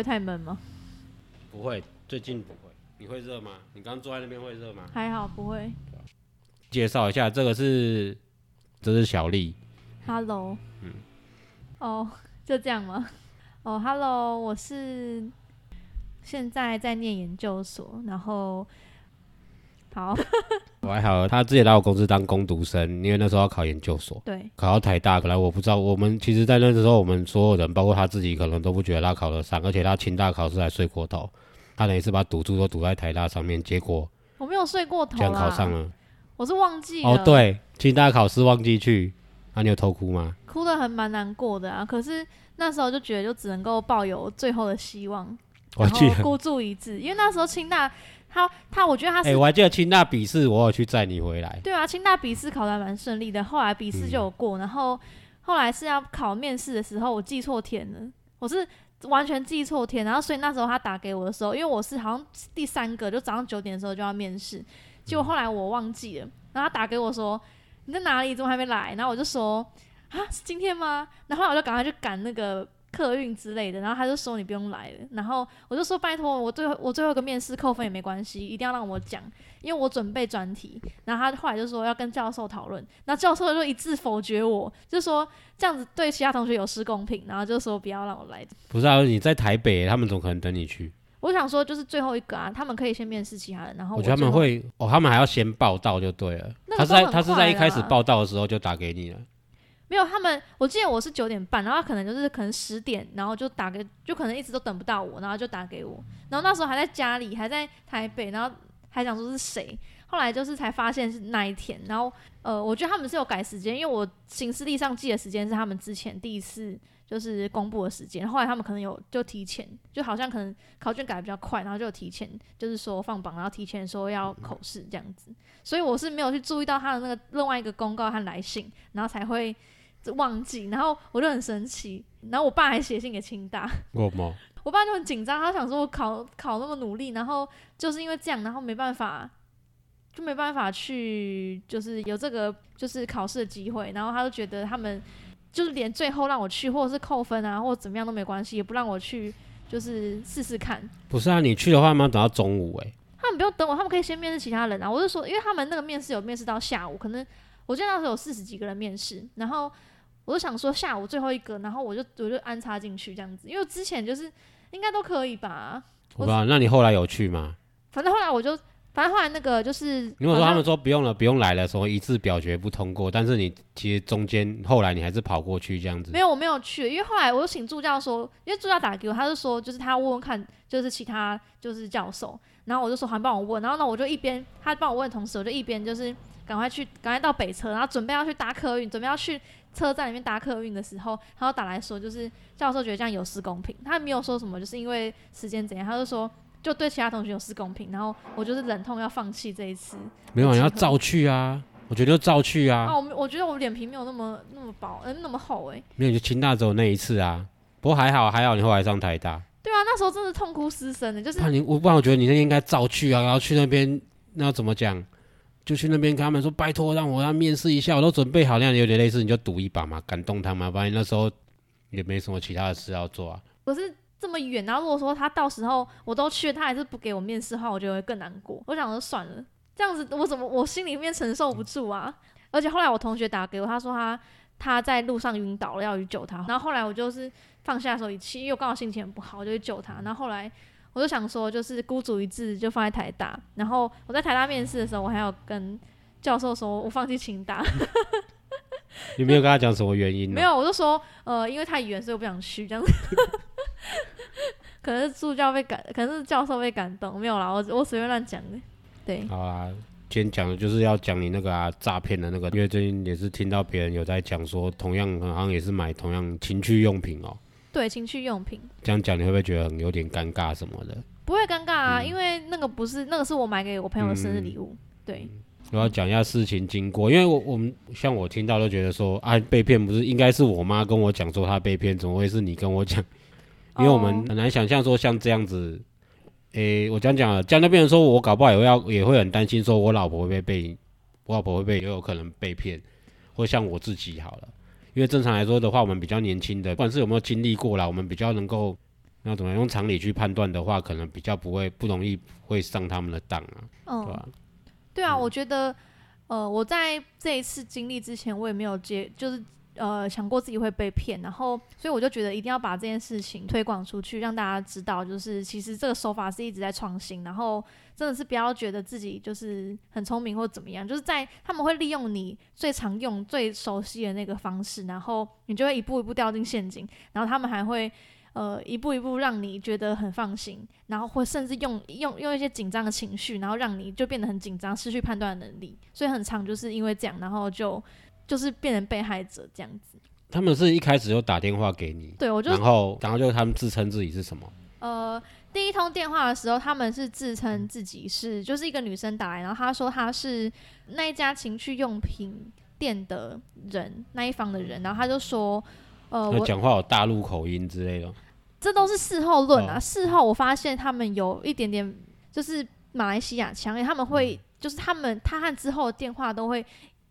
会太闷吗？不会，最近不会。你会热吗？你刚坐在那边会热吗？还好不会。介绍一下，这个是，这是小丽。Hello，嗯哦，就这样吗？哦，Hello，我是现在在念研究所，然后好，我还好，他之前来我公司当工读生，因为那时候要考研究所，对，考到台大。可能我不知道，我们其实，在那时候，我们所有人，包括他自己，可能都不觉得他考得上，而且他清大考试还睡过头，他等于是把赌注都赌在台大上面，结果我没有睡过头居然考上，了。我是忘记了，哦，，对，清大考试忘记去，那、你有偷哭吗？哭的很蛮难过的啊。可是那时候就觉得就只能够抱有最后的希望，我记得，然后孤注一掷，因为那时候清大他他，我觉得他哎、是我还记得清大笔试，我有去载你回来。对啊，清大笔试考的还蛮顺利的，后来笔试就有过，然后后来是要考面试的时候，我记错天了，我是完全记错天，然后所以那时候他打给我的时候，因为我是好像第三个，就早上九点的时候就要面试，结果后来我忘记了，然后他打给我说你在哪里，怎么还没来？然后我就说啊是今天吗？然后我就赶快去赶那个。客运之类的，然后他就说你不用来了，然后我就说拜托我最后我最后一个面试扣分也没关系，一定要让我讲，因为我准备专题，然后他后来就说要跟教授讨论，然后教授就一致否决我，就说这样子对其他同学有失公平，然后就说不要让我来。不是啊，你在台北，他们怎么可能等你去？我想说就是最后一个啊，他们可以先面试其他人，然后我觉得他们会哦，他们还要先报道就对了。那个他是在他是在一开始报道的时候就打给你了。没有他们，我记得我是九点半，然后可能就是可能十点，然后就打给，就可能一直都等不到我，然后就打给我，然后那时候还在家里，还在台北，然后还想说是谁，后来就是才发现是那一天，然后呃，我觉得他们是有改时间，因为我行事历上记的时间是他们之前第一次就是公布的时间，后来他们可能有就提前，就好像可能考卷改的比较快，然后就有提前就是说放榜，然后提前说要口试这样子，所以我是没有去注意到他的那个另外一个公告和来信，然后才会。忘记，然后我就很生气，然后我爸还写信给清大，我吗？我爸就很紧张，他想说我考考那么努力，然后就是因为这样，然后没办法，就没办法去，就是有这个就是考试的机会，然后他就觉得他们就是连最后让我去，或者是扣分啊，或者怎么样都没关系，也不让我去，就是试试看。不是啊，你去的话，他们要等到中午哎、他们不用等我，他们可以先面试其他人啊。我就说，因为他们那个面试有面试到下午，可能我记得那时候有四十几个人面试，然后我就想说下午最后一个，然后我就我就安插进去这样子，因为之前就是应该都可以吧。我不知道，那你后来有去吗？反正后来我就，反正后来那个就是，如果说他们说不用了，不用来了，什么一致表决不通过，但是你其实中间后来你还是跑过去这样子没。有我没有去，因为后来我就请助教说，因为助教打给我，他就说就是他问问看，就是其他就是教授，然后我就说还帮我问，然后呢我就一边他帮我问的同时，我就一边就是赶快去赶快到北车，然后准备要去搭客运，准备要去车站里面搭客运的时候，他就打来说就是教授觉得这样有失公平，他没有说什么就是因为时间怎样，他就说就对其他同学有失公平，然后我就是忍痛要放弃这一次。没有，你要照去啊！我觉得就照去啊，啊，我们我觉得我脸皮没有那么那么薄，呃，那么厚诶、没有就清大只有那一次啊。不过还好，还好你后来上台大。对啊，那时候真的痛哭失声的，就是那你我不然我觉得你那天应该照去啊，然后去那边那要怎么讲？就去那边跟他们说，拜托让我要面试一下，我都准备好，那样有点类似，你就赌一把嘛，感动他嘛。不然那时候也没什么其他的事要做啊。可是这么远，然后如果说他到时候我都去，他还是不给我面试的话，我觉得会更难过。我想说算了，这样子我怎么我心里面承受不住啊？而且后来我同学打给我，他说他他在路上晕倒了，要去救他。然后后来我就是放下手一气，因为我刚好心情很不好，我就去救他。然后后来我就想说，就是孤注一掷，就放在台大。然后我在台大面试的时候，我还有跟教授说我放弃清大，你没有跟他讲什么原因、啊？没有，我就说呃，因为太远，所以我不想去这样子。可能是助教被感，可能是教授被感动，没有啦，我我随便乱讲的。对，好啊，今天讲的就是要讲你那个啊诈骗的那个，因为最近也是听到别人有在讲说，同样好像也是买同样情趣用品哦。对，情趣用品。这样讲你会不会觉得很有点尴尬什么的？不会尴尬啊，嗯因为那个不是那个是我买给我朋友的生日礼物。对，我要讲一下事情经过，因为我我们像我听到都觉得说啊被骗不是应该是我妈跟我讲说她被骗，怎么会是你跟我讲？因为我们哦很难想象说像这样子，诶、我讲了，这样就变成说我搞不好也会要也会很担心说我老婆会被被我老婆会被也有可能被骗，或像我自己好了，因为正常来说的话，我们比较年轻的，不管是有没有经历过啦，我们比较能够那怎么样用常理去判断的话，可能比较不会不容易会上他们的当啊，嗯，对吧？对啊，我觉得，呃，我在这一次经历之前，我也没有接，就是呃想过自己会被骗，然后所以我就觉得一定要把这件事情推广出去，让大家知道，就是其实这个手法是一直在创新，然后真的是不要觉得自己就是很聪明或怎么样，就是在他们会利用你最常用、最熟悉的那个方式，然后你就会一步一步掉进陷阱，然后他们还会。呃，一步一步让你觉得很放心，然后或甚至用用用一些紧张的情绪，然后让你就变得很紧张，失去判断能力。所以很长就是因为这样，然后就就是变成被害者这样子。他们是一开始就打电话给你，对我就然后然后就他们自称自己是什么？呃，第一通电话的时候，他们是自称自己是就是一个女生打来，然后她说她是那一家情趣用品店的人那一方的人，然后她就说，呃，我讲话有大陆口音之类的。这都是事后论啊。哦事后我发现他们有一点点就是马来西亚腔，因为他们会就是他们他和之后的电话都会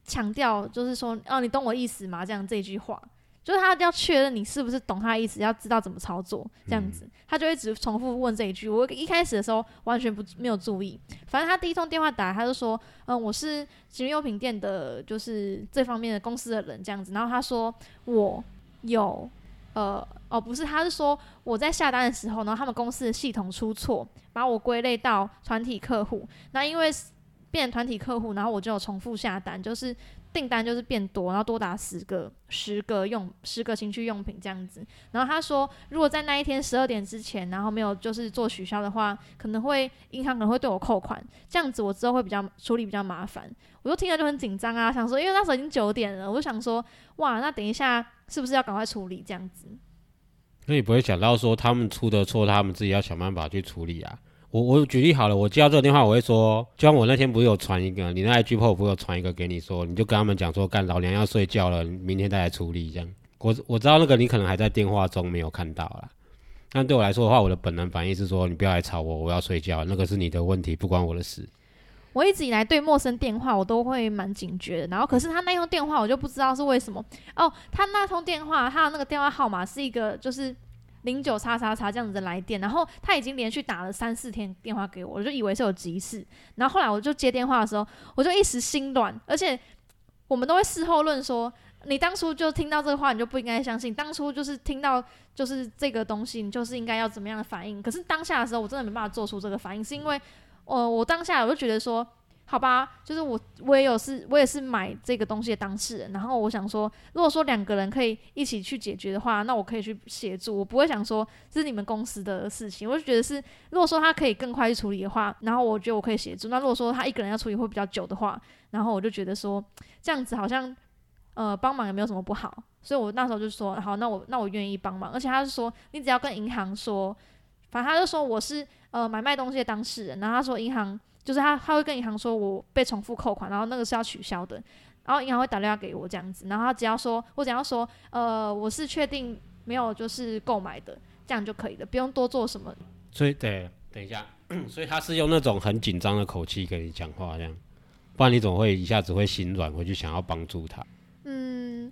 强调，就是说哦，你懂我意思吗？这样这一句话。就是他要确认你是不是懂他的意思，要知道怎么操作，这样子，他就一直重复问这一句。我一开始的时候完全不没有注意，反正他第一通电话打来，他就说，嗯，我是情趣用品店的，就是这方面的公司的人这样子。然后他说我有呃哦不是，他是说我在下单的时候，然后他们公司的系统出错，把我归类到团体客户。那因为变成团体客户，然后我就有重复下单，就是订单就是变多，然后多达十个十个用十个情趣用品这样子。然后他说，如果在那一天十二点之前，然后没有就是做取消的话，可能会银行可能会对我扣款，这样子我之后会比较处理比较麻烦。我就听了就很紧张啊，想说，因为那时候已经九点了，我就想说，哇，那等一下是不是要赶快处理这样子？那你不会想到说他们出的错，他们自己要想办法去处理啊？我我举例好了，我接到这个电话，我会说，就像我那天不是有传一个，你那 IG po 不是有传一个给你说，你就跟他们讲说，干老娘要睡觉了，明天再来处理这样。我我知道那个你可能还在电话中没有看到啦，但对我来说的话，我的本能反应是说，你不要来吵我，我要睡觉，那个是你的问题，不关我的事。我一直以来对陌生电话我都会蛮警觉的，然后可是他那通电话我就不知道是为什么哦，他那通电话他的那个电话号码是一个就是零九叉叉叉这样子的来电，然后他已经连续打了三四天电话给我，我就以为是有急事，然后后来我就接电话的时候，我就一时心软，而且我们都会事后论说，你当初就听到这个话，你就不应该相信，当初就是听到就是这个东西，你就是应该要怎么样的反应，可是当下的时候我真的没办法做出这个反应，是因为。呃，我当下我就觉得说，好吧，就是我我也有是，我也是买这个东西的当事人。然后我想说，如果说两个人可以一起去解决的话，那我可以去协助，我不会想说这是你们公司的事情。我就觉得是，如果说他可以更快去处理的话，然后我觉得我可以协助。那如果说他一个人要处理会比较久的话，然后我就觉得说这样子好像呃帮忙也没有什么不好。所以我那时候就说，好，那我那我愿意帮忙。而且他是说，你只要跟银行说，反正他就说我是。呃，买卖东西的当事人，然后他说银行就是他，他会跟银行说我被重复扣款，然后那个是要取消的，然后银行会打电话给我这样子，然后他只要说我只要说，呃，我是确定没有就是购买的，这样就可以了，不用多做什么。所以对，等一下，所以他是用那种很紧张的口气跟你讲话，这样，不然你总会一下子会心软，回去想要帮助他。嗯，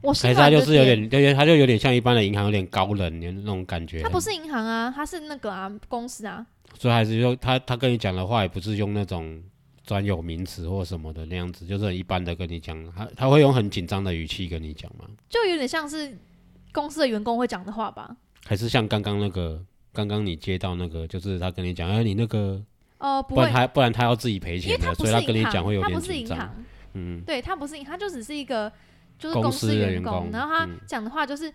我还是他心软的就是有点点，有点，他就有点像一般的银行，有点高冷的那种感觉。他不是银行啊，他是那个啊公司啊，所以还是用他他跟你讲的话，也不是用那种专有名词或什么的那样子，就是很一般的跟你讲，他他会用很紧张的语气跟你讲吗？就有点像是公司的员工会讲的话吧。还是像刚刚那个，刚刚你接到那个，就是他跟你讲，哎，你那个，呃，不然，他不然他要自己赔钱的，所以他跟你讲会有点他不是紧张。银行，嗯，对他不是银，他就只是一个就是公公司司的员员工，工然后他嗯讲的话就是。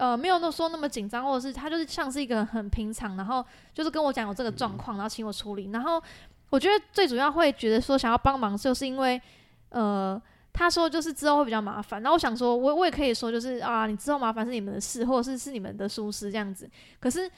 呃，没有那说那么紧张，或者是他就是像是一个很平常，然后就是跟我讲有这个状况，然后请我处理。然后我觉得最主要会觉得说想要帮忙，就是因为呃。他说就是之后会比较麻烦，然后我想说，我我也可以说就是啊，你之后麻烦是你们的事，或者是是你们的疏失这样子。可是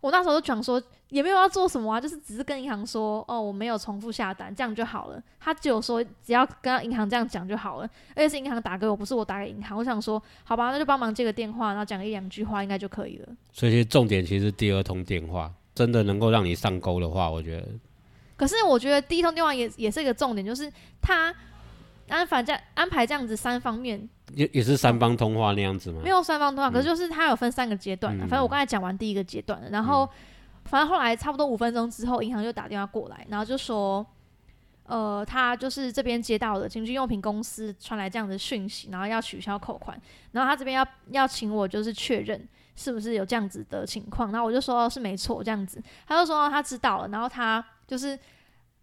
我那时候就讲说，也没有要做什么啊，就是只是跟银行说，哦，我没有重复下单，这样就好了。他只有说只要跟银行这样讲就好了，而且是银行打给我，不是我打给银行。我想说，好吧，那就帮忙接个电话，然后讲一两句话，应该就可以了。所以其实重点其实第二通电话真的能够让你上钩的话，我觉得。可是我觉得第一通电话也也是一个重点，就是他。安排这样安排这样子三方面，也也是三方通话那样子吗？没有三方通话，可是就是他有分三个阶段的。反正我刚才讲完第一个阶段了，然后反正后来差不多五分钟之后，银行就打电话过来，然后就说，呃，他就是这边接到了情趣用品公司传来这样的讯息，然后要取消扣款，然后他这边要要请我就是确认是不是有这样子的情况，然后我就说是没错这样子，他就说他知道了，然后他就是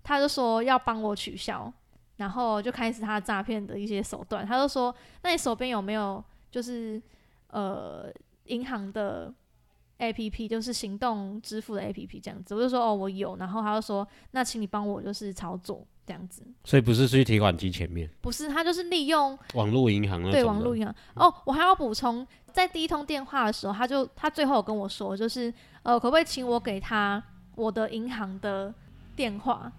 他就说要帮我取消。然后就开始他诈骗的一些手段，他就说：“那你手边有没有就是呃银行的 A P P，就是行动支付的 A P P 这样子？”我就说：“哦，我有。”然后他就说：“那请你帮我就是操作这样子。”所以不是去提款机前面，不是他就是利用网络银行对网络银行。哦，我还要补充，在第一通电话的时候，他就他最后跟我说，就是呃，可不可以请我给他我的银行的电话？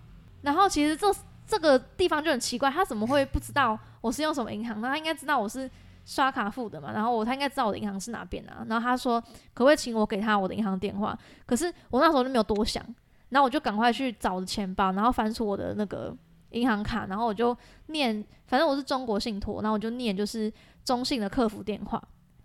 然后其实这。这个地方就很奇怪，他怎么会不知道我是用什么银行？那他应该知道我是刷卡付的嘛。然后我他应该知道我的银行是哪边啊。然后他说可不可以请我给他我的银行电话？可是我那时候就没有多想，然后我就赶快去找的钱包，然后翻出我的那个银行卡，然后我就念，反正我是中国信托，然后我就念就是中信的客服电话，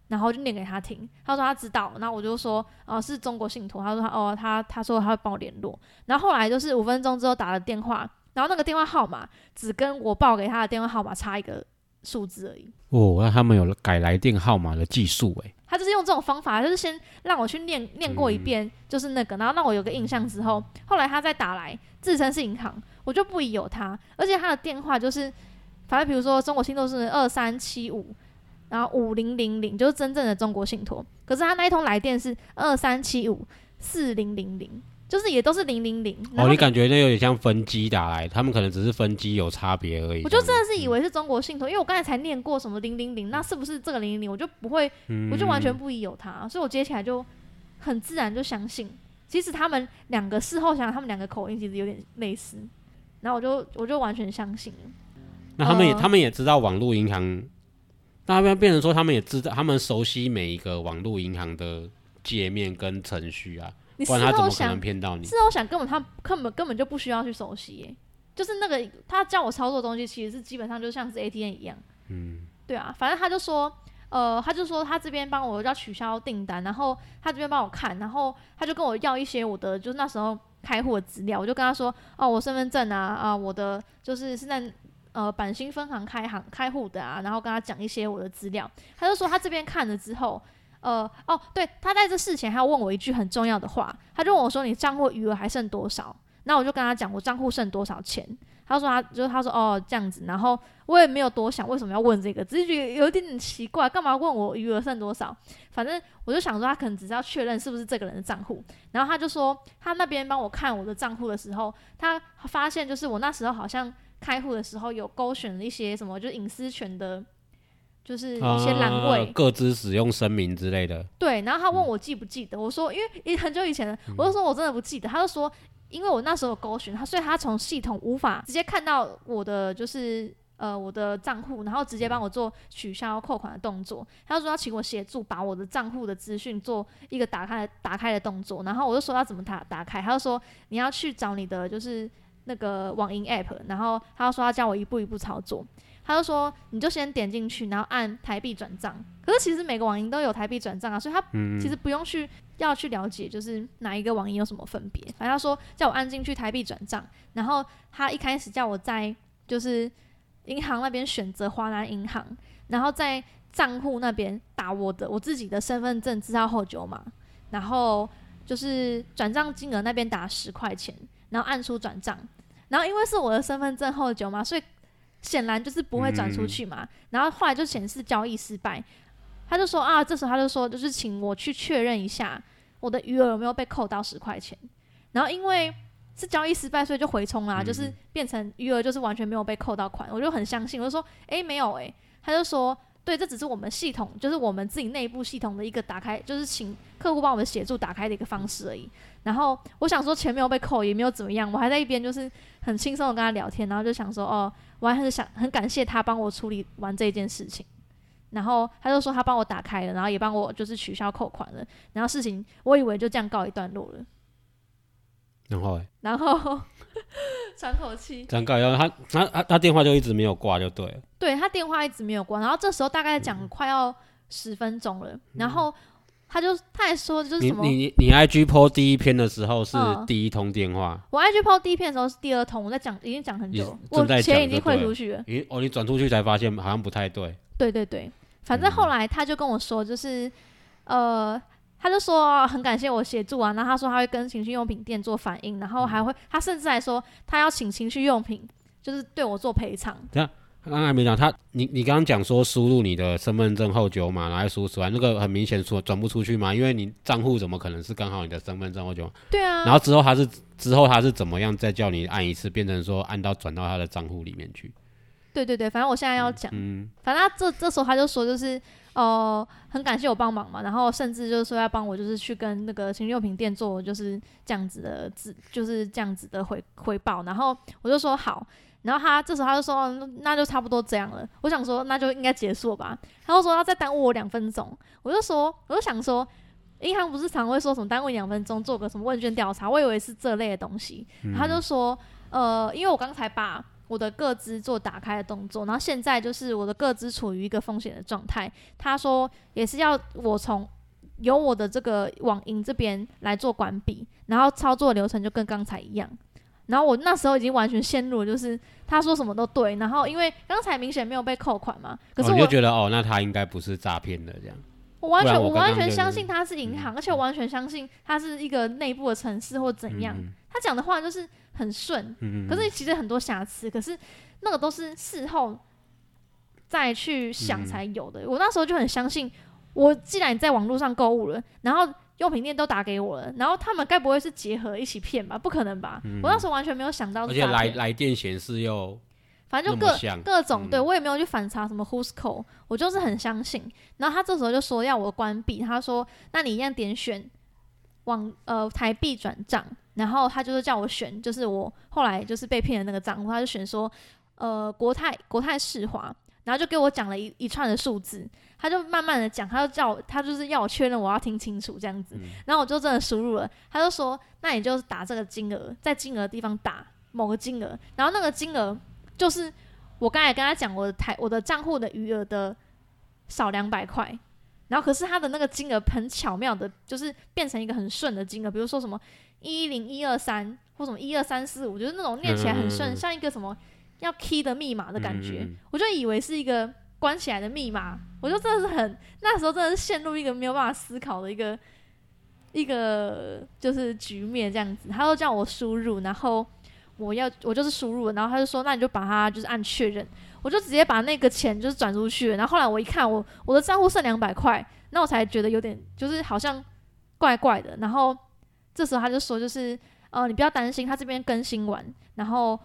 然后就念给他听。他说他知道，然后我就说哦是中国信托。他说他哦他他说他会帮我联络。然后后来就是五分钟之后打了电话。然后那个电话号码只跟我报给他的电话号码差一个数字而已。哦，那他们有改来电号码的技术哎。他就是用这种方法，就是先让我去念念过一遍，就是那个，然后让我有个印象之后，后来他再打来自称是银行，我就不疑有他。而且他的电话就是，反正比如说中国信托是二三七五，然后五零零零就是真正的中国信托，可是他那一通来电是二三七五四零零零。就是也都是零零零哦，你感觉那有点像分机打来，他们可能只是分机有差别而已。我就真的是以为是中国信托，因为我刚才才念过什么零零零，那是不是这个零零零？我就不会，我就完全不疑有他，所以我接起来就很自然就相信。其实他们两个事后想想，他们两个口音其实有点类似，然后我就我就完全相信了。那他们也他们也知道网络银行，那他们变成说他们也知道，他们熟悉每一个网络银行的界面跟程序啊。事后想，事后想，根本他根本根本就不需要去熟悉，就是那个他叫我操作的东西，其实是基本上就像是 ATM 一样。嗯，对啊，反正他就说，呃，他就说他这边帮我要取消订单，然后他这边帮我看，然后他就跟我要一些我的，就是那时候开户的资料，我就跟他说，哦，我身份证啊，啊，我的就是是在呃板新分行开行开户的啊，然后跟他讲一些我的资料，他就说他这边看了之后。呃哦，对他在这事前还要问我一句很重要的话，他就问我说：“你账户余额还剩多少？”那我就跟他讲我账户剩多少钱。他说他就他说哦这样子，然后我也没有多想为什么要问这个，只是觉得有点奇怪，干嘛问我余额剩多少？反正我就想说他可能只是要确认是不是这个人的账户。然后他就说他那边帮我看我的账户的时候，他发现就是我那时候好像开户的时候有勾选了一些什么，就是隐私权的。就是一些栏位，各自使用声明之类的。对，然后他问我记不记得，我说因为很久以前了，我就说我真的不记得。他就说，因为我那时候勾选他，所以他从系统无法直接看到我的就是呃我的账户，然后直接帮我做取消扣款的动作。他就说要请我协助把我的账户的资讯做一个打开打开的动作。然后我就说要怎么打打开，他就说你要去找你的就是那个网银 app，然后他就说要教我一步一步操作。他就说，你就先点进去，然后按台币转账。可是其实每个网银都有台币转账啊，所以他其实不用去要去了解，就是哪一个网银有什么分别。反正他说叫我按进去台币转账，然后他一开始叫我在就是银行那边选择华南银行，然后在账户那边打我的我自己的身份证字号后九码，然后就是转账金额那边打十块钱，然后按出转账，然后因为是我的身份证后九码，所以。显然就是不会转出去嘛，然后后来就显示交易失败，他就说啊，这时候他就说就是请我去确认一下我的余额有没有被扣到十块钱，然后因为是交易失败，所以就回充啦，嗯就是变成余额就是完全没有被扣到款，我就很相信，我就说，诶，没有诶，他就说，对，这只是我们系统，就是我们自己内部系统的一个打开，就是请客户帮我们协助打开的一个方式而已。然后我想说钱没有被扣，也没有怎么样，我还在一边就是很轻松的跟他聊天，然后就想说，哦，我还很想很感谢他帮我处理完这件事情。然后他就说他帮我打开了，然后也帮我就是取消扣款了，然后事情我以为就这样告一段落了，然后欸。然后 喘口气，张告要他他他他电话就一直没有挂就对了，对他电话一直没有挂，然后这时候大概讲快要十分钟了，然后他就他还说就是你什么，你你你 IG PO 第一篇的时候是嗯第一通电话，我 IG PO 第一篇的时候是第二通，我在讲已经讲很久你，我正在讲钱已经就对了汇出去了。咦哦你转出去才发现好像不太对，对对对，反正后来他就跟我说，就是呃，他就说很感谢我协助啊，然后他说他会跟情趣用品店做反应，然后还会他甚至还说他要请情趣用品就是对我做赔偿。刚刚才没讲他，你你刚刚讲说输入你的身份证后九码，然后输出来，那个很明显说转不出去嘛，因为你账户怎么可能是刚好你的身份证后九码？对啊，然后之后他是之后他是怎么样再叫你按一次，变成说按到转到他的账户里面去？对对对，反正我现在要讲，嗯，反正他这这时候他就说就是呃很感谢我帮忙嘛，然后甚至就是说要帮我就是去跟那个情趣用品店做就是这样子的自就是这样子的回回报，然后我就说好，然后他这时候他就说哦那就差不多这样了，我想说那就应该结束了吧，他就说要再耽误我两分钟，我就说我就想说。银行不是常会说什么耽误你两分钟做个什么问卷调查，我以为是这类的东西。他就说，呃，因为我刚才把我的个资做打开的动作，然后现在就是我的个资处于一个风险的状态。他说也是要我从由我的这个网银这边来做关闭，然后操作流程就跟刚才一样。然后我那时候已经完全陷入了，就是他说什么都对，然后因为刚才明显没有被扣款嘛，可是哦、我、你就觉得哦，那他应该不是诈骗的这样。我完全我我完全相信他是银行，而且我完全相信他是一个内部的城市或怎样。嗯他讲的话就是很顺，可是其实很多瑕疵，可是那个都是事后再去想才有的。我那时候就很相信，我既然在网络上购物了，然后用品店都打给我了，然后他们该不会是结合一起骗吧？不可能吧？我当时候完全没有想到而且来来电显示又反正就各各种，嗯对我也没有去反查什么 Who's Call，我就是很相信。然后他这时候就说要我关闭，他说那你一样点选往呃台币转账，然后他就是叫我选，就是我后来就是被骗的那个账户，他就选说呃国泰国泰世华，然后就给我讲了一一串的数字，他就慢慢的讲，他就叫我他就是要我确认我要听清楚这样子，然后我就真的输入了，他就说那你就打这个金额，在金额的地方打某个金额，然后那个金额就是我刚才跟他讲我的台我的账户的余额的少两百块，然后可是他的那个金额很巧妙的，就是变成一个很顺的金额，比如说什么一零一二三或什么一二三四五，就是那种念起来很顺，嗯。像一个什么要 key 的密码的感觉，嗯。嗯嗯我就以为是一个关起来的密码，我就真的是很那时候真的是陷入一个没有办法思考的一个一个就是局面这样子，他都叫我输入，然后我要我就是输入，然后他就说那你就把它就是按确认，我就直接把那个钱就是转出去，然后后来我一看我我的账户剩两百块，那我才觉得有点就是好像怪怪的，然后这时候他就说就是呃你不要担心，他这边更新完，然后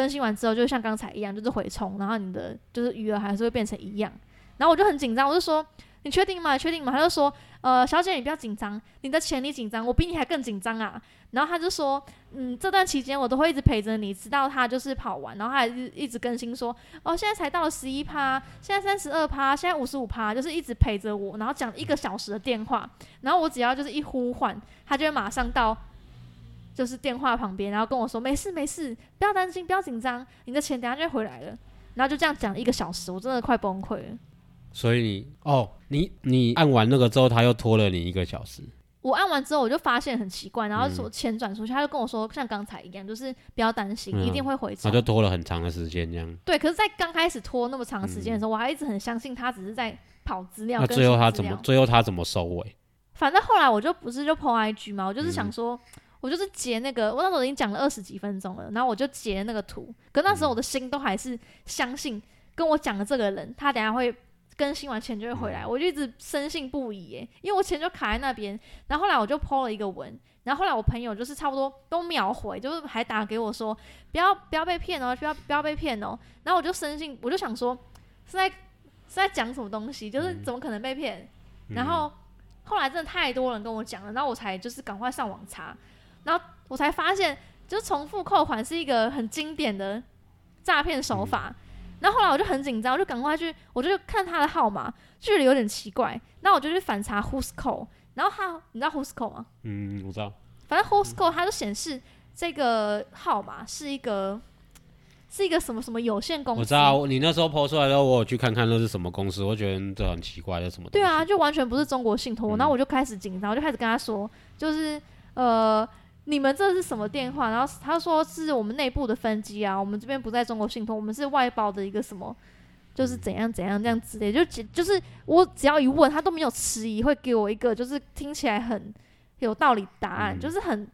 更新完之后就像刚才一样就是回充，然后你的就是余额还是会变成一样，然后我就很紧张，我就说你确定吗？确定吗？他就说呃小姐你不要紧张，你的钱你紧张，我比你还更紧张啊。然后他就说，嗯，这段期间我都会一直陪着你，直到他就是跑完，然后他还一一直更新说，哦，现在才到了十一趴，现在三十二趴，现在五十五趴，就是一直陪着我，然后讲一个小时的电话，然后我只要就是一呼唤，他就会马上到就是电话旁边，然后跟我说没事没事，不要担心，不要紧张，你的钱等下就会回来了。然后就这样讲一个小时，我真的快崩溃了。所以你哦，你你按完那个之后，他又拖了你一个小时。我按完之后，我就发现很奇怪，然后嗯说钱转出去，他就跟我说像刚才一样，就是不要担心，嗯一定会回冲然后就。拖了很长的时间这样。对，可是，在刚开始拖那么长时间的时候，我还一直很相信他只是在跑资料。那更最后他怎么新资料？最后他怎么收尾？反正后来我就不是就 po IG 嘛，我就是嗯想说，我就是截那个，我那时候已经讲了二十几分钟了，然后我就截那个图。可那时嗯候我的心都还是相信跟我讲的这个人，他等下会更新完钱就会回嗯来，我就一直深信不疑耶，因为我钱就卡在那边。然后后来我就 po 了一个文，然后后来我朋友就是差不多都秒回，就是还打给我说不要不要被骗哦，不要不要被骗哦。然后我就深信，我就想说是在是在讲什么东西，就是怎么可能被骗？然后后来真的太多人跟我讲了，然后我才就是赶快上网查，然后我才发现，就是重复扣款是一个很经典的诈骗手法。然后后来我就很紧张，我就赶快去，我就看他的号码，距离有点奇怪，那我就去反查 Who's Call。然后他，你知道 Who's Call 吗？嗯，我知道。反正 Who's Call 它就显示这个号码是一个是一个什么什么有限公司。我知道，你那时候抛出来的时候，我有去看看那是什么公司，我觉得这很奇怪，这什么？对啊，就完全不是中国信托。然后我就开始紧张，我就开始跟他说，就是呃，你们这是什么电话？然后他说是我们内部的分机啊，我们这边不在中国信托，我们是外包的一个什么。就是怎样怎样这样之类，就就是我只要一问他都没有迟疑，会给我一个就是听起来很有道理答案，就是很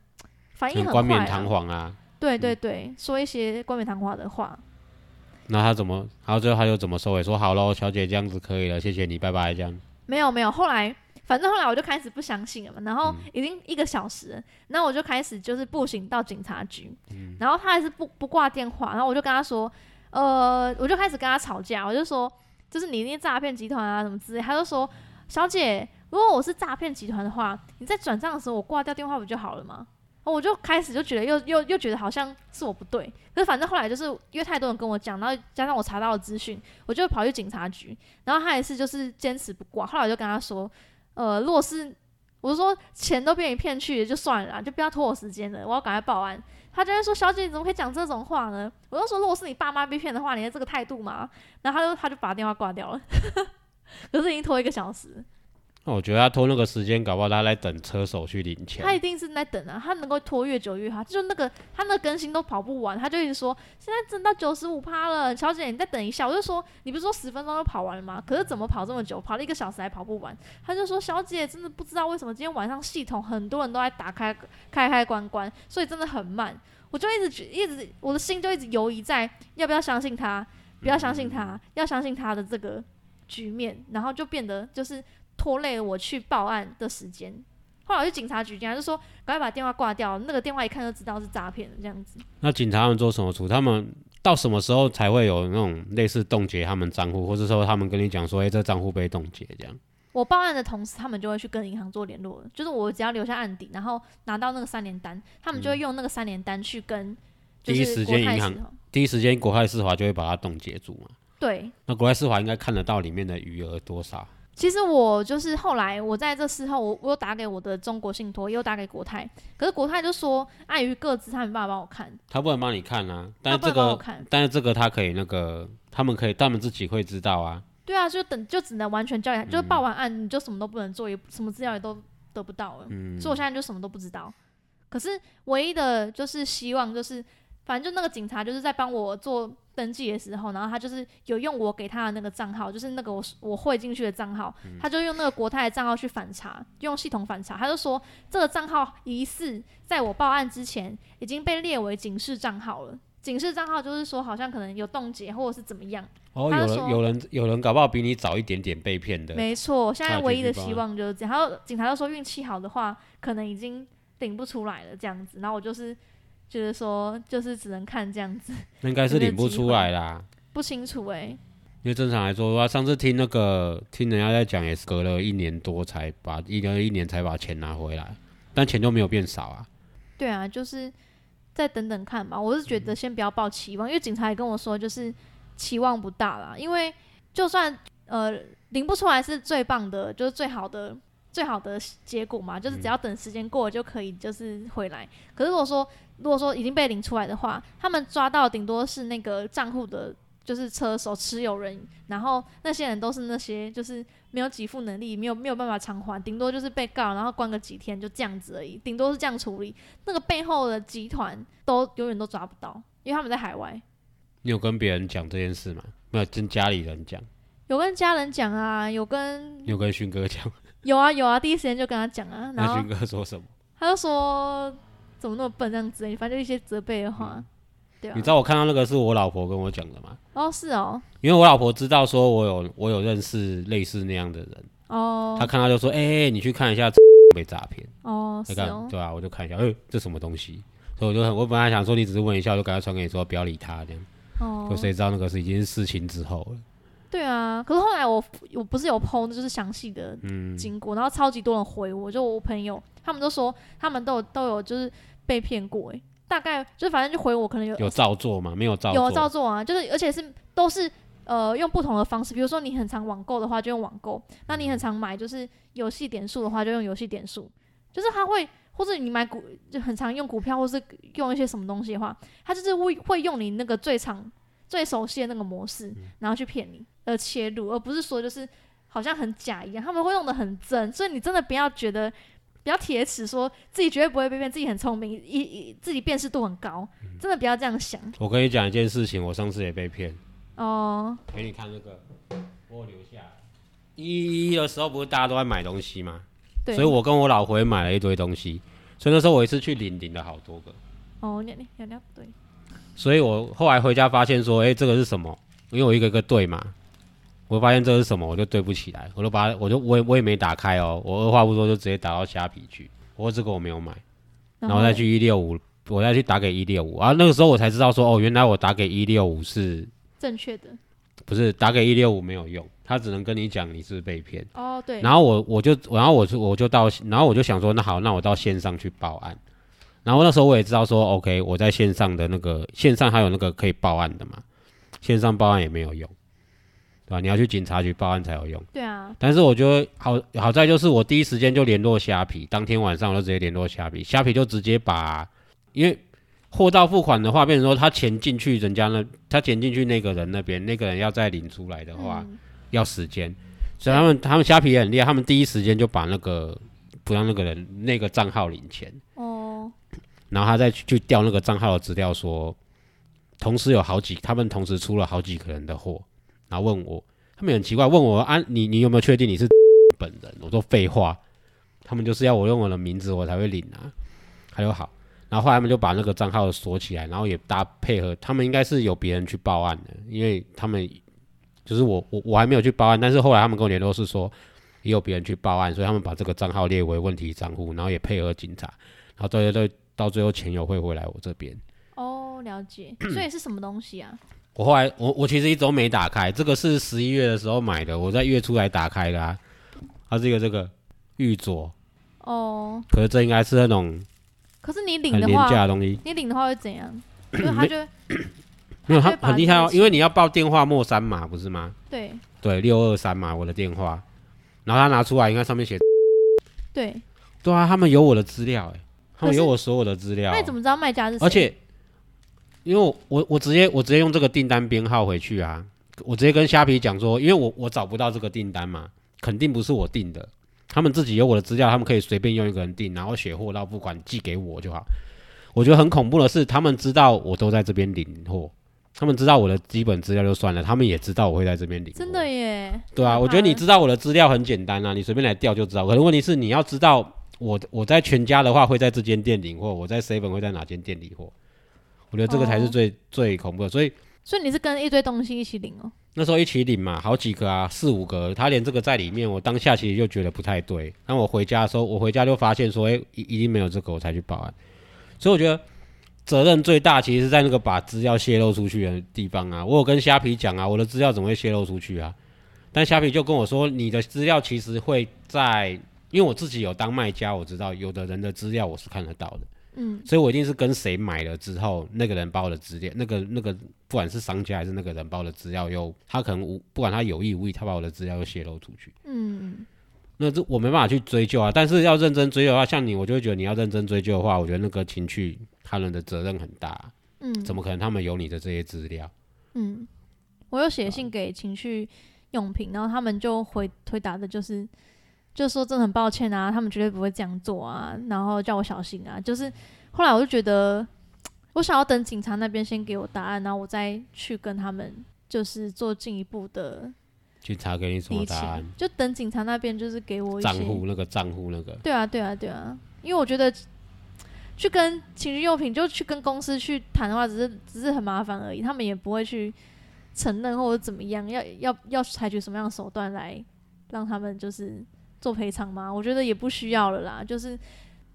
反应很冠冕堂皇啊。对对对，说一些冠冕堂皇的话。那他怎么？然后最后他又怎么收尾？说好喽，小姐这样子可以了，谢谢你，拜拜。这样没有没有，后来反正后来我就开始不相信了嘛。然后已经一个小时，然后我就开始就是步行到警察局，然后他还是不不挂电话，然后我就跟他说。呃，我就开始跟他吵架，我就说，就是你那诈骗集团啊，什么之类。他就说，小姐，如果我是诈骗集团的话，你在转账的时候我挂掉电话不就好了吗？我就开始就觉得又又又觉得好像是我不对，可是反正后来就是因为太多人跟我讲，然后加上我查到的资讯，我就跑去警察局，然后他也是就是坚持不挂。后来我就跟他说，呃，如果是我是说钱都被你骗去就算了，就不要拖我时间了，我要赶快报案。他就会说：“小姐，你怎么可以讲这种话呢？”我就说：“如果是你爸妈被骗的话，你的这个态度吗？”然后他就他就把电话挂掉了，可是已经拖一个小时。那我觉得他拖那个时间，搞不好他在等车手去领钱。他一定是在等啊，他能够拖越久越好。就那个他那更新都跑不完，他就一直说现在挣到九十五趴了，小姐你再等一下。我就说你不是说十分钟就跑完了吗？可是怎么跑这么久？跑了一个小时还跑不完。他就说小姐真的不知道为什么今天晚上系统很多人都在打开开开关关，所以真的很慢。我就一直一直我的心就一直犹疑在要不要相信他，不要相信他，要相信他的这个局面，然后就变得就是。拖累了我去报案的时间，后来我去警察局，警察就说赶快把电话挂掉，那个电话一看就知道是诈骗的这样子。那警察们做什么处？他们到什么时候才会有那种类似冻结他们账户，或者说他们跟你讲说，哎，这账户被冻结这样？我报案的同时，他们就会去跟银行做联络了。就是我只要留下案底，然后拿到那个三联单，他们就会用那个三联单去跟第一时间银行，第一时间国泰世华就会把它冻结住嘛。对。那国泰世华应该看得到里面的余额多少？其实我就是后来我在这事后，我我又打给我的中国信托，又打给国泰，可是国泰就说碍于各自，他没办法帮我看。他不能帮你看啊，但是这个，但是这个他可以那个，他们可以，他们自己会知道啊。对啊，就等就只能完全交给，就是报完案你就什么都不能做，也什么资料也都得不到了。嗯。所以我现在就什么都不知道。可是唯一的就是希望就是，反正就那个警察就是在帮我做。登记的时候，然后他就是有用我给他的那个账号，就是那个我我汇进去的账号，他就用那个国泰的账号去反查，用系统反查，他就说这个账号疑似在我报案之前已经被列为警示账号了。警示账号就是说好像可能有冻结或者是怎么样。哦，有人有人有人搞不好比你早一点点被骗的。没错，现在唯一的希望就是这样。然后警察就说运气好的话，可能已经顶不出来了这样子。然后我就是。就是说，就是只能看这样子，应该是领不出来啦，不清楚哎。因为正常来说的话，上次听那个听人家在讲，也是隔了一年多才把一个一年才把钱拿回来，但钱就没有变少啊。对啊，就是再等等看吧。我是觉得先不要抱期望，因为警察也跟我说，就是期望不大啦。因为就算呃领不出来是最棒的，就是最好的。最好的结果嘛，就是只要等时间过了就可以，就是回来。可是如果说如果说已经被领出来的话，他们抓到顶多是那个账户的，就是车手持有人，然后那些人都是那些就是没有给付能力，没有没有办法偿还，顶多就是被告，然后关个几天就这样子而已，顶多是这样处理。那个背后的集团都永远都抓不到，因为他们在海外。你有跟别人讲这件事吗？没有跟家里人讲。有跟家人讲啊，有跟有跟勋哥讲。有啊有啊，第一时间就跟他讲啊。然后军哥说什么？他就说怎么那么笨这样子，反正就一些责备的话。对啊。你知道我看到那个是我老婆跟我讲的吗？哦，是哦。因为我老婆知道说我有我有认识类似那样的人，哦她看到就说：“哎、你去看一下被诈骗。”哦你看，是哦，对啊，我就看一下，哎、这什么东西？所以我就很，我本来想说你只是问一下，我就赶快传给你说不要理他这样。哦就谁知道那个是已经是事情之后了。对啊，可是后来我我不是有 PO 就是详细的嗯，经过，然后超级多人回我，就我朋友他们都说他们都有都有就是被骗过，诶，大概就反正就回我可能有有照做吗？没有照有做。照做啊，就是而且是都是呃用不同的方式，比如说你很常网购的话就用网购，那你很常买就是游戏点数的话就用游戏点数，就是他会或者你买股就很常用股票或是用一些什么东西的话，他就是会会用你那个最常最熟悉的那个模式，然后去骗你而切入，而不是说就是好像很假一样，他们会弄得很真，所以你真的不要觉得。不要铁齿，说自己绝对不会被骗，自己很聪明，一一自己辨识度很高，真的不要这样想我跟你讲一件事情，我上次也被骗。哦。给你看这个，我留下来。一一的时候不是大家都在买东西吗？对，所以我跟我老婆也买了一堆东西。所以那时候我一次去领领了好多个。哦，你你你对，所以我后来回家发现说，哎、这个是什么？因为我一个一个对嘛，我发现这是什么，我就对不起来，我就把它，我就我也我也没打开哦，我二话不说就直接打到虾皮去。我说这个我没有买，然后再去一六五，我再去打给一六五，然后那个时候我才知道说，哦，原来我打给一六五是正确的不是打给一六五没有用？他只能跟你讲你是被骗。哦，对，然后我我就然后我就我就到，然后我就想说，那好，那我到线上去报案。然后那时候我也知道说，OK，我在线上的那个线上还有那个可以报案的嘛，线上报案也没有用，对吧？你要去警察局报案才有用。对啊，但是我觉得好好在就是我第一时间就联络虾皮，当天晚上我就直接联络虾皮，虾皮就直接把，因为货到付款的话，变成说他钱进去人家那，他钱进去那个人那边，那个人要再领出来的话，嗯。要时间，所以他们他们虾皮也很厉害，他们第一时间就把那个不让那个人那个账号领钱，哦，然后他再去去调那个账号的资料说，同时有好几，他们同时出了好几个人的货，然后问我，他们很奇怪，问我啊，你你有没有确定你是 本人？我说废话，他们就是要我用我的名字我才会领啊，还有好，然后后来他们就把那个账号锁起来，然后也搭配合，他们应该是有别人去报案的，因为他们就是我我我还没有去报案，但是后来他们跟我联络是说也有别人去报案，所以他们把这个账号列为问题账户，然后也配合警察，然后最后到最后钱又会回来我这边。哦，了解，所以是什么东西啊？我后来我我其实一直都没打开，这个是十一月的时候买的，我在月初来打开的啊。它是一个这个玉镯，哦，可是这应该是那种可是你领的话，价的东西，你领的话会怎样？就是他就没有它它会把很厉害哦这，个因为你要报电话末三码不是吗？对对，六二三码我的电话，然后他拿出来，应该上面写，对，对啊，他们有我的资料哎，他们有我所有的资料那，你怎么知道卖家是谁？而且因为我我我直接我直接用这个订单编号回去啊，我直接跟虾皮讲说，因为我我找不到这个订单嘛，肯定不是我订的，他们自己有我的资料，他们可以随便用一个人订，然后写货到付款寄给我就好。我觉得很恐怖的是，他们知道我都在这边领货，他们知道我的基本资料就算了，他们也知道我会在这边领货。真的耶，对啊，我觉得你知道我的资料很简单啊，你随便来调就知道。可是问题是你要知道我我在全家的话会在这间店领货，我在 seven 会在哪间店领货。我觉得这个才是哦最、最恐怖的。所以所以你是跟一堆东西一起领哦。那时候一起领嘛，好几个啊，四五个，他连这个在里面，我当下其实就觉得不太对。那我回家的时候，我回家就发现说，哎、一一定没有这个，我才去报案。所以我觉得责任最大其实是在那个把资料泄露出去的地方啊。我有跟虾皮讲啊，我的资料怎么会泄露出去啊？但虾皮就跟我说，你的资料其实会在，因为我自己有当卖家，我知道有的人的资料我是看得到的。嗯，所以我一定是跟谁买了之后，那个人把我的资料，那个那个不管是商家还是那个人把我的资料又，他可能无不管他有意无意，他把我的资料又泄露出去，嗯，那这我没办法去追究啊。但是要认真追究的话，像你，我就会觉得你要认真追究的话，我觉得那个情绪他人的责任很大，嗯，怎么可能他们有你的这些资料？嗯，我有写信给情趣用品，然后他们就回回答的就是，就说真的很抱歉啊，他们绝对不会这样做啊，然后叫我小心啊。就是后来我就觉得，我想要等警察那边先给我答案，然后我再去跟他们就是做进一步的警察给你什么答案？，就等警察那边就是给我账户那个账户那个，对啊，对啊，对啊，因为我觉得去跟情趣用品就去跟公司去谈的话，只是只是很麻烦而已，他们也不会去承认或者怎么样，要要要采取什么样的手段来让他们就是做赔偿吗？我觉得也不需要了啦，就是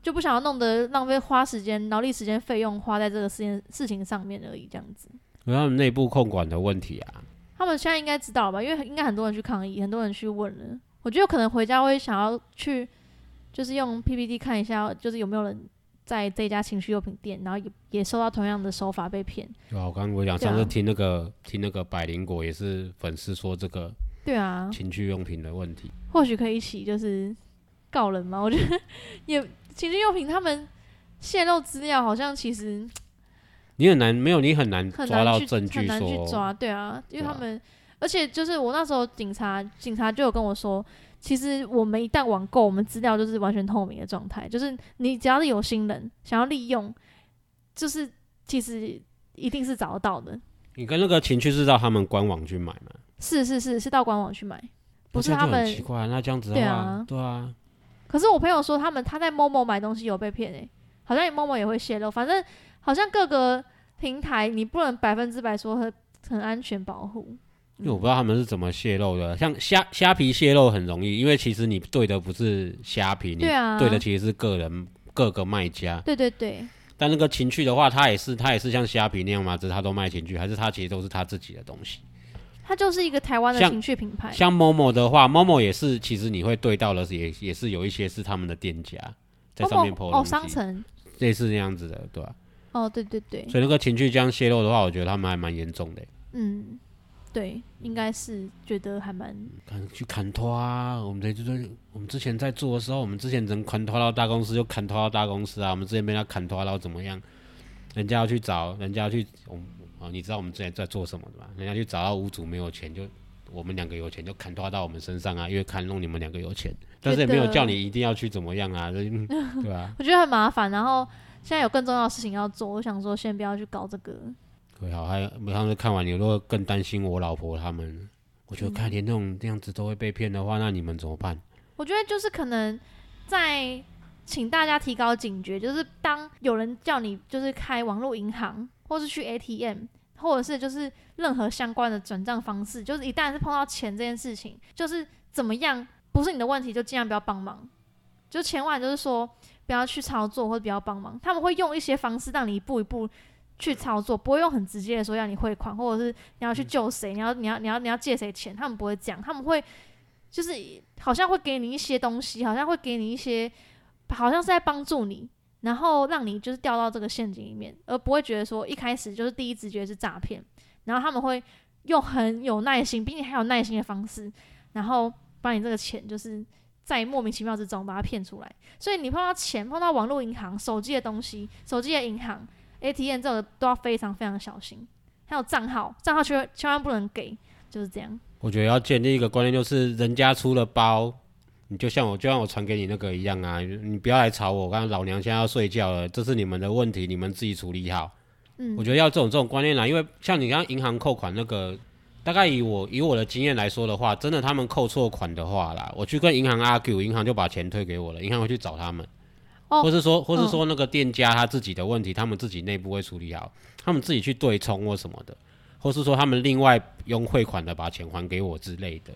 就不想要弄得浪费花时间、劳力时间、费用花在这个事件事情上面而已，这样子。有他们内部控管的问题啊。他们现在应该知道吧？因为应该很多人去抗议，很多人去问了。我觉得可能回家会想要去，就是用 PPT 看一下，就是有没有人在这家情趣用品店，然后也也受到同样的手法被骗。对啊，我刚刚我讲上次听那个听那个百灵果也是粉丝说这个，对啊，情趣用品的问题，或许可以一起就是告人嘛。我觉得也 情趣用品他们泄露资料，好像其实。你很难，没有你很难抓到证据，很难去抓，对啊，因为他们，而且就是我那时候警察，警察就有跟我说，其实我们一旦网购，我们资料就是完全透明的状态，就是你只要是有心人想要利用，就是其实一定是找得到的。你跟那个情趣制造他们官网去买吗？是是是是到官网去买，不是他们奇怪，那这样子对啊，对啊。可是我朋友说他们他在某某买东西有被骗诶，好像某某也会泄露，反正好像各个。平台你不能百分之百说很很安全保护，因为我不知道他们是怎么泄露的。像虾虾皮泄露很容易，因为其实你对的不是虾皮，你对的其实是个人各个卖家。对对对。但那个情趣的话，他也是他也是像虾皮那样嘛？只是它都卖情趣，还是他其实都是他自己的东西？它就是一个台湾的情趣品牌。像某某的话，某某也是，其实你会对到的也也是有一些是他们的店家在上面 PO 哦，商城类似那样子的，对吧？哦，对对对，所以那个情绪这样泄露的话，我觉得他们还蛮严重的。嗯，对，应该是觉得还蛮。看去砍拖啊！我们这就是我们之前在做的时候，我们之前能砍拖到大公司就砍拖到大公司啊。我们之前被他砍拖到怎么样？人家要去找，人家要去，我哦，你知道我们之前在做什么的吧？人家去找到屋主没有钱，就我们两个有钱就砍拖到我们身上啊，因为砍弄你们两个有钱，但是也没有叫你一定要去怎么样啊，对吧？我觉得很麻烦，然后。现在有更重要的事情要做，我想说先不要去搞这个。对，好，还有每上次看完，你如果更担心我老婆他们，我觉得看连那种这样子都会被骗的话，那你们怎么办？我觉得就是可能在请大家提高警觉，就是当有人叫你就是开网络银行，或是去 ATM，或者是就是任何相关的转账方式，就是一旦是碰到钱这件事情，就是怎么样不是你的问题，就尽量不要帮忙，就千万就是说。不要去操作或者不要帮忙，他们会用一些方式让你一步一步去操作，不会用很直接的说要你汇款，或者是你要去救谁，你要你要你要你要借谁钱，他们不会这样，他们会就是好像会给你一些东西，好像会给你一些，好像是在帮助你，然后让你就是掉到这个陷阱里面，而不会觉得说一开始就是第一直觉是诈骗，然后他们会用很有耐心，比你还有耐心的方式，然后把你这个钱就是。在莫名其妙之中把它骗出来，所以你碰到钱、碰到网络银行、手机的东西、手机的银行、ATM 这种都要非常非常小心。还有账号，账号千千万不能给，就是这样。我觉得要建立一个观念，就是人家出了包，你就像我，就像我传给你那个一样啊，你不要来吵我。刚刚老娘现在要睡觉了，这是你们的问题，你们自己处理好。嗯，我觉得要这种这种观念啦，因为像你刚刚银行扣款那个。大概以我以我的经验来说的话，真的他们扣错款的话啦，我去跟银行 argue，银行就把钱退给我了，银行会去找他们，或是说，或是说那个店家他自己的问题，他们自己内部会处理好，他们自己去对冲或什么的，或是说他们另外用汇款的把钱还给我之类的，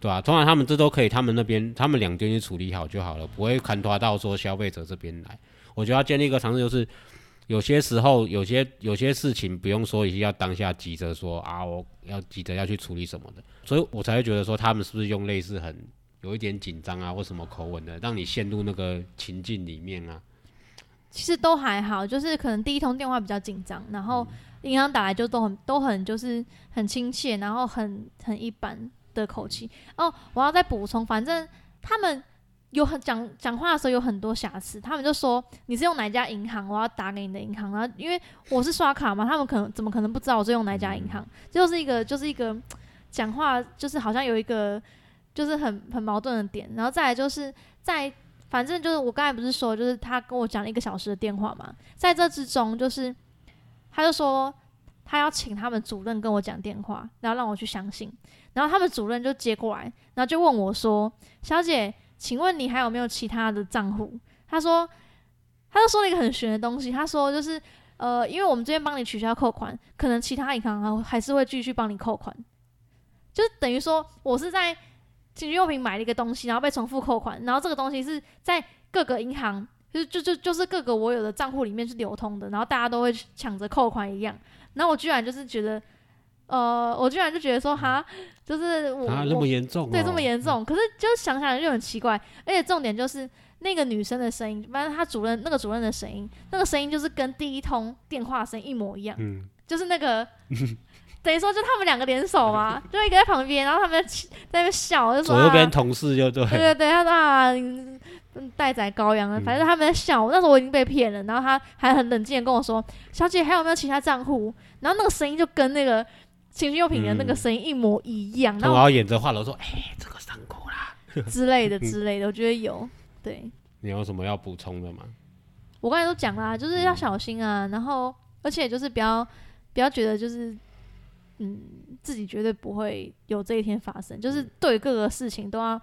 对啊？通常他们这都可以，他们那边他们两边去处理好就好了，不会看拖到说消费者这边来。我觉得要建立一个常识就是。有些时候，有些有些事情不用说，一定要当下急着说啊，我要急着要去处理什么的，所以我才会觉得说，他们是不是用类似很有一点紧张啊，或什么口吻的，让你陷入那个情境里面啊？其实都还好，就是可能第一通电话比较紧张，然后银行打来就都很都很就是很亲切，然后很很一般的口气。哦，我要再补充，反正他们。有很讲讲话的时候有很多瑕疵，他们就说你是用哪家银行，我要打给你的银行。然后因为我是刷卡嘛，他们可能怎么可能不知道我是用哪家银行？就是一个就是一个讲话就是好像有一个就是很很矛盾的点。然后再来就是在反正就是我刚才不是说就是他跟我讲了一个小时的电话嘛，在这之中就是他就说他要请他们主任跟我讲电话，然后让我去相信。然后他们主任就接过来，然后就问我说：“小姐。”请问你还有没有其他的账户？他说，他就说了一个很玄的东西。他说，就是呃，因为我们这边帮你取消扣款，可能其他银行还是会继续帮你扣款。就是等于说，我是在，情趣用品买了一个东西，然后被重复扣款，然后这个东西是在各个银行，就就就就是各个我有的账户里面是流通的，然后大家都会抢着扣款一样，然后我居然就是觉得，呃，我居然就觉得说哈，就是我啊，那么严重、哦？对，这么严重。可是就是想想就很奇怪，而且重点就是那个女生的声音，反正她主任那个主任的声音，那个声音就是跟第一通电话声一模一样，嗯，就是那个 等于说就他们两个联手嘛，就一个在旁边，然后他们在在那边笑，就说左右边啊，同事就对。对对对，他说啊。嗯待宰羔羊啊，嗯反正他们在笑我。那时候我已经被骗了，然后他还很冷静的跟我说：“小姐，还有没有其他账户？”然后那个声音就跟那个情趣用品的那个嗯声音一模一样，然后然后演着话痨说：“哎、这个伤口啦。之类的之类的，我觉得有。对你有什么要补充的吗？我刚才都讲啦，就是要小心啊，然后而且就是不要不要觉得就是嗯自己绝对不会有这一天发生，就是对各个事情都要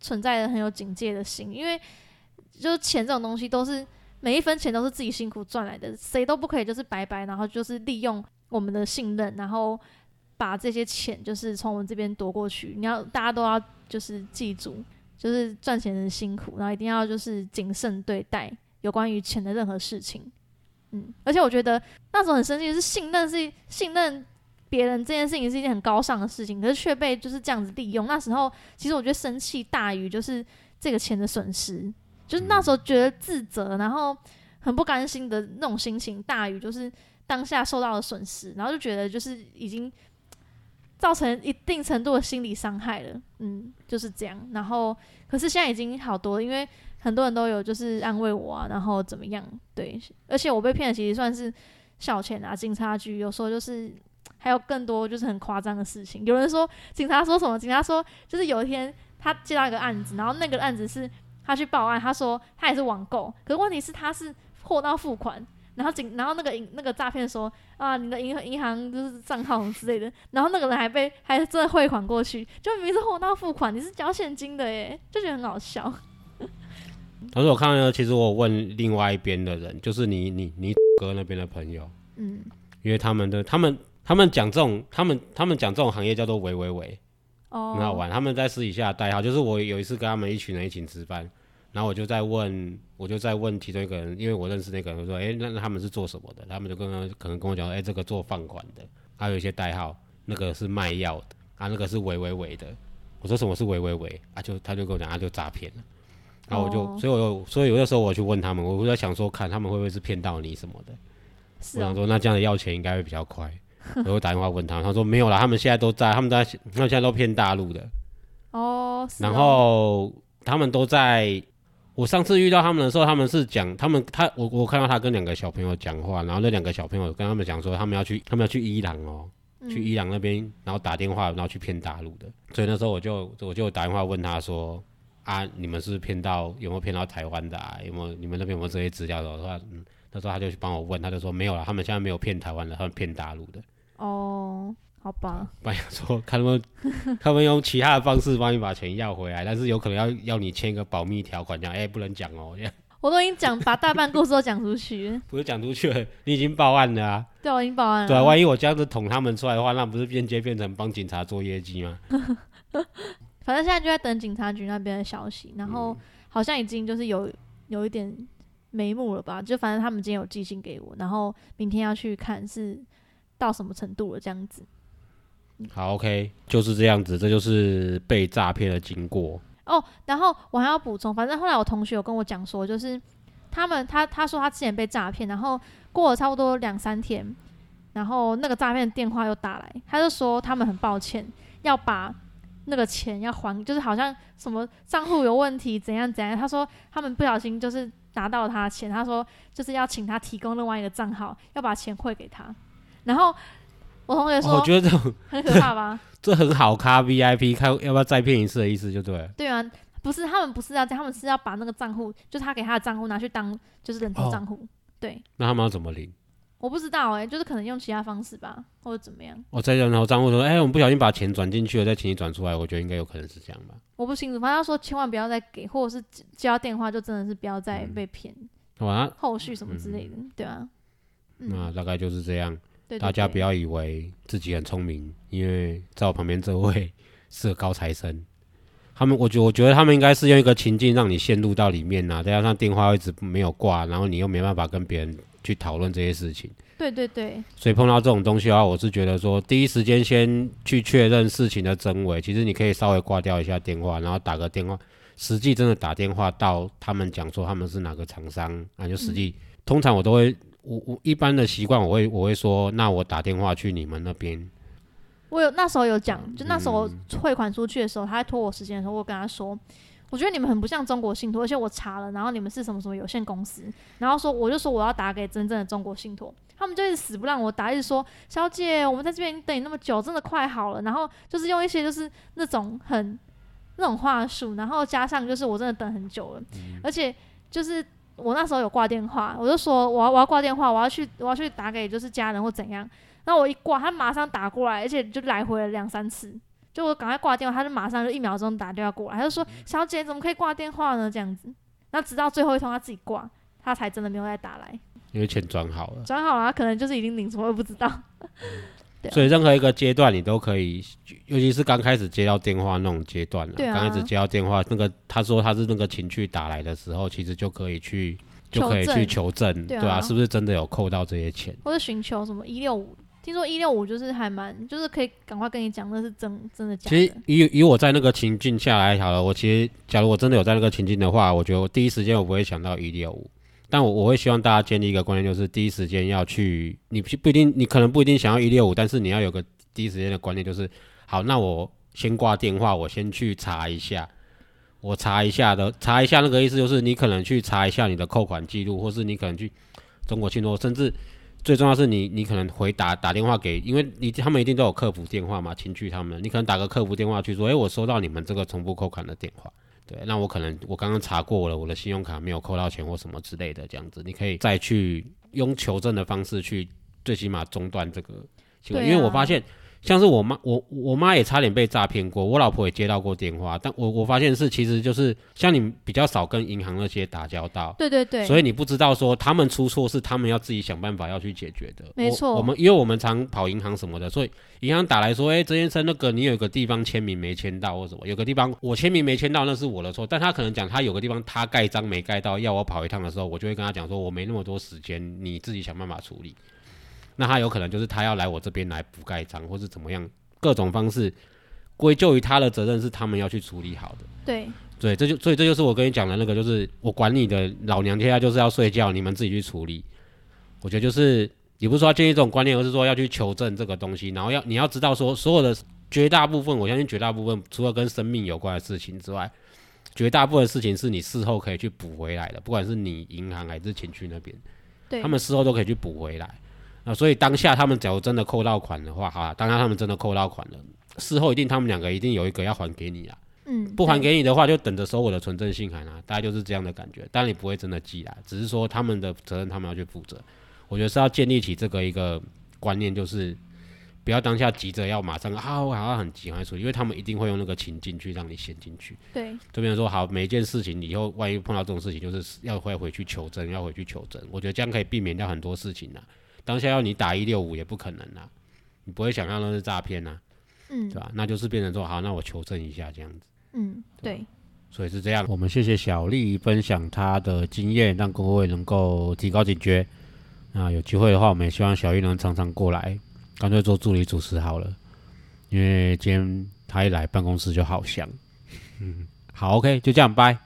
存在着很有警戒的心，因为就是钱这种东西都是每一分钱都是自己辛苦赚来的，谁都不可以就是白白，然后就是利用我们的信任，然后把这些钱就是从我们这边夺过去。你要大家都要就是记住，就是赚钱人辛苦，然后一定要就是谨慎对待有关于钱的任何事情。嗯，而且我觉得那时候很生气是信任是信任别人这件事情是一件很高尚的事情，可是却被就是这样子利用。那时候其实我觉得生气大于就是这个钱的损失，就是那时候觉得自责，然后很不甘心的那种心情大于就是当下受到的损失，然后就觉得就是已经造成一定程度的心理伤害了，嗯，就是这样。然后可是现在已经好多了，因为很多人都有就是安慰我啊，然后怎么样？对，而且我被骗的其实算是小钱啊，警察局有时候就是还有更多就是很夸张的事情。有人说警察说什么？警察说就是有一天他接到一个案子，然后那个案子是他去报案，他说他也是网购，可是问题是他是货到付款。然后警，然后那个银那个诈骗说啊，你的银银行就是账号之类的，然后那个人还被还真的汇款过去，就明明是货到付款，你是交现金的耶，就觉得很好笑。但是我看到，其实我问另外一边的人，就是你你你哥那边的朋友，嗯，因为他们的他们他们讲这种他们他们讲这种行业叫做喂喂喂，哦，很好玩。他们在私底下的代号，就是我有一次跟他们一群人一起吃饭，然后我就在问，我就在问其中一个人，因为我认识那个人，我说，哎、那那他们是做什么的？他们就跟他可能跟我讲，哎、这个做放款的，还有一些代号，那个是卖药的，啊，那个是喂喂喂的。我说什么是喂喂喂？啊就他就跟我讲，他就诈骗了。然后我就，哦所以我就，所以有的时候我去问他们，我在想说，看他们会不会是骗到你什么的。是哦，我想说，那这样的要钱应该会比较快。我就打电话问他，他说没有啦，他们现在都在，他们在，他们现在都骗大陆的。哦，是然哦后他们都在。我上次遇到他们的时候，他们是讲他们他我我看到他跟两个小朋友讲话，然后那两个小朋友跟他们讲说，他们要去他们要去伊朗哦，去伊朗那边，然后打电话，然后去骗大陆的。所以那时候我就我就打电话问他说啊，你们是骗到有没有骗到台湾的啊？有没有你们那边有没有这些资料的？我说嗯，那时候他就去帮我问，他就说没有了，他们现在没有骗台湾的，他们骗大陆的。哦，好吧，不然想说看他们 他们用其他的方式帮你把钱要回来，但是有可能要要你签一个保密条款，这样哎、不能讲哦，这样我都已经讲把大半故事都讲出去，不是讲出去了，你已经报案了啊。对，我已经报案了。对啊，万一我这样子捅他们出来的话，那不是间接变成帮警察做业绩吗？反正现在就在等警察局那边的消息，然嗯后好像已经就是有有一点眉目了吧？就反正他们今天有寄信给我，然后明天要去看是到什么程度了这样子。好，OK，就是这样子，这就是被诈骗的经过。哦，然后我还要补充，反正后来我同学有跟我讲说，就是他们他他说他之前被诈骗，然后过了差不多两三天，然后那个诈骗电话又打来，他就说他们很抱歉，要把那个钱要还，就是好像什么账户有问题，怎样怎样。他说他们不小心就是拿到了他的钱，他说就是要请他提供另外一个账号，要把钱汇给他。然后我同学哦说、我觉得这种 很可怕吧？这很好咖 VIP，看要不要再骗一次的意思就对了。对啊，不是他们不是要这样，他们是要把那个账户，就是他给他的账户拿去当就是人头哦账户。对，那他们要怎么领？我不知道哎、就是可能用其他方式吧，或者怎么样，我在人头账户说，哎、我们不小心把钱转进去了，再请你转出来，我觉得应该有可能是这样吧。我不清楚。反正他说千万不要再给，或者是接接到电话就真的是不要再被骗，好吧，后续什么之类的，对啊，嗯，那大概就是这样。对对对大家不要以为自己很聪明，因为在我旁边这位 是个高材生，他们，我觉我觉得他们应该是用一个情境让你陷入到里面呐、再加上电话一直没有挂，然后你又没办法跟别人去讨论这些事情，对对对，所以碰到这种东西的话，我是觉得说，第一时间先去确认事情的真伪。其实你可以稍微挂掉一下电话，然后打个电话，实际真的打电话到他们讲说他们是哪个厂商，那就实际。通常我都会，我我一般的习惯，我会我会说，那我打电话去你们那边。我有那时候有讲，就那时候嗯汇款出去的时候，他在拖我时间的时候，我跟他说，我觉得你们很不像中国信托，而且我查了，然后你们是什么什么有限公司，然后说我就说我要打给真正的中国信托，他们就一直死不让我打，一直说小姐，我们在这边等你那么久，真的快好了，然后就是用一些就是那种很那种话术，然后加上就是我真的等很久了，而且就是。我那时候有挂电话，我就说我要我要挂电话，我要去我要去打给就是家人或怎样，然后我一挂，他马上打过来，而且就来回了两三次。就我赶快挂电话，他就马上就一秒钟打电话过来，他就说：“小姐怎么可以挂电话呢？”这样子，那直到最后一通他自己挂，他才真的没有再打来。因为钱转好了，转好了，他可能就是已经领什么我也不知道。对啊所以任何一个阶段你都可以，尤其是刚开始接到电话那种阶段了，对啊刚开始接到电话，那个他说他是那个情绪打来的时候，其实就可以去就可以去求证，对啊是不是真的有扣到这些钱？或者寻求什么一六五，听说一六五就是还蛮，就是可以赶快跟你讲那是真真的假其实。以以我在那个情境下来好了，我其实假如我真的有在那个情境的话，我觉得我第一时间我不会想到一六五，但我我会希望大家建立一个观念，就是第一时间要去，你不一定，你可能不一定想要一六五，但是你要有个第一时间的观念，就是好，那我先挂电话，我先去查一下。我查一下的，查一下那个意思就是你可能去查一下你的扣款记录，或是你可能去中国信托，甚至最重要是你，你可能回打打电话给，因为你他们一定都有客服电话嘛，情趣他们，你可能打个客服电话去说，诶，我收到你们这个重复扣款的电话，对，那我可能我刚刚查过了，我的信用卡没有扣到钱或什么之类的，这样子，你可以再去用求证的方式去，最起码中断这个行为，啊因为我发现。像是我妈，我我妈也差点被诈骗过，我老婆也接到过电话，但我我发现是其实就是像你比较少跟银行那些打交道，对对对，所以你不知道说他们出错是他们要自己想办法要去解决的。我没错我们因为我们常跑银行什么的，所以银行打来说，哎、曾先生，那个你有个地方签名没签到或什么，有个地方我签名没签到，那是我的错。但他可能讲他有个地方他盖章没盖到，要我跑一趟的时候，我就会跟他讲说，我没那么多时间，你自己想办法处理。那他有可能就是他要来我这边来补盖章，或是怎么样，各种方式归咎于他的责任是他们要去处理好的。对对，这就所以这就是我跟你讲的那个，就是我管你的老娘现在就是要睡觉，你们自己去处理。我觉得就是也不是说要建立这种观念，而是说要去求证这个东西，然后要你要知道说所有的绝大部分，我相信绝大部分除了跟生命有关的事情之外，绝大部分事情是你事后可以去补回来的，不管是你银行还是情趣那边，对，他们事后都可以去补回来。那所以当下他们假如真的扣到款的话，好啊，当下他们真的扣到款了，事后一定他们两个一定有一个要还给你啊。嗯不还给你的话，就等着收我的存证信函啊，大概就是这样的感觉。当然你不会真的寄来，只是说他们的责任他们要去负责。我觉得是要建立起这个一个观念，就是不要当下急着要马上啊，我好像很急，赶快处理，因为他们一定会用那个情境去让你陷进去。对这边说好，每一件事情以后万一碰到这种事情，就是要会回去求证，要回去求证。我觉得这样可以避免掉很多事情呐。当下要你打一六五也不可能啦，你不会想象那是诈骗呐，嗯对吧？那就是变成说好，那我求证一下这样子。嗯对所以是这样，我们谢谢小丽分享她的经验，让各位能够提高警觉。那有机会的话，我们也希望小丽能常常过来，干脆做助理主持好了，因为今天她一来办公室就好香。嗯，好，OK，就这样，拜。